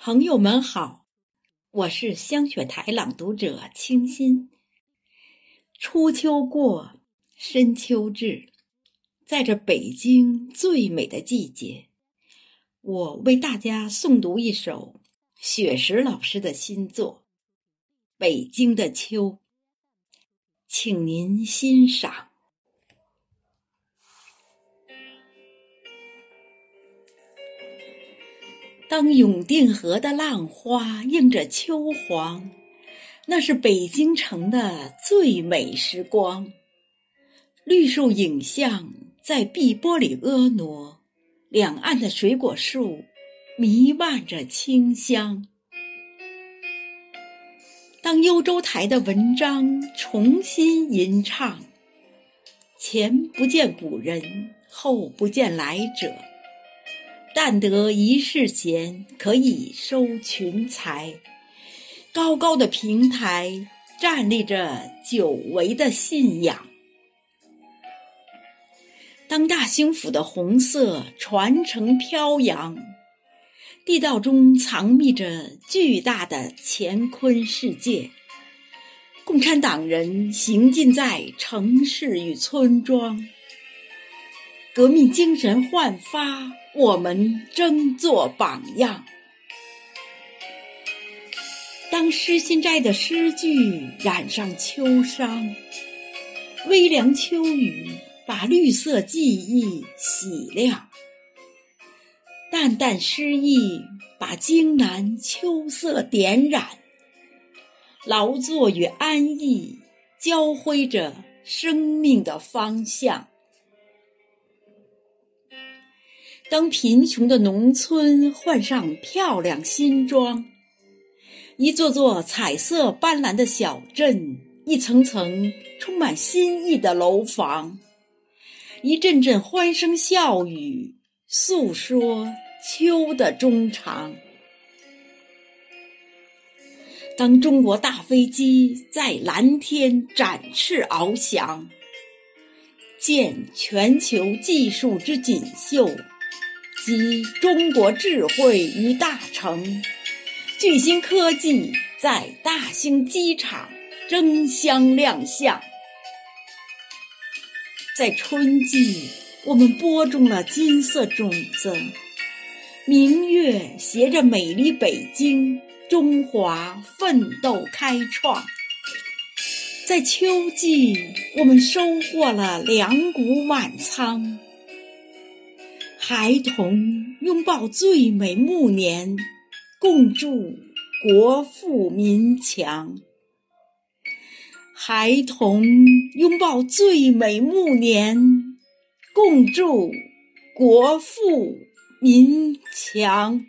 朋友们好，我是香雪台朗读者清新。初秋过，深秋至，在这北京最美的季节，我为大家诵读一首雪石老师的新作《北京的秋》，请您欣赏。当永定河的浪花映着秋黄，那是北京城的最美时光。绿树影像在碧波里婀娜，两岸的水果树弥漫着清香。当幽州台的文章重新吟唱，前不见古人，后不见来者。但得一世闲，可以收群才。高高的平台站立着久违的信仰。当大兴府的红色传承飘扬，地道中藏匿着巨大的乾坤世界。共产党人行进在城市与村庄，革命精神焕发。我们争做榜样。当诗心斋的诗句染上秋伤，微凉秋雨把绿色记忆洗亮，淡淡诗意把京南秋色点染，劳作与安逸交辉着生命的方向。当贫穷的农村换上漂亮新装，一座座彩色斑斓的小镇，一层层充满新意的楼房，一阵阵欢声笑语，诉说秋的衷肠。当中国大飞机在蓝天展翅翱翔，见全球技术之锦绣。集中国智慧于大成，巨星科技在大兴机场争相亮相。在春季，我们播种了金色种子，明月携着美丽北京，中华奋斗开创。在秋季，我们收获了粮谷满仓。孩童拥抱最美暮年，共祝国富民强。孩童拥抱最美暮年，共祝国富民强。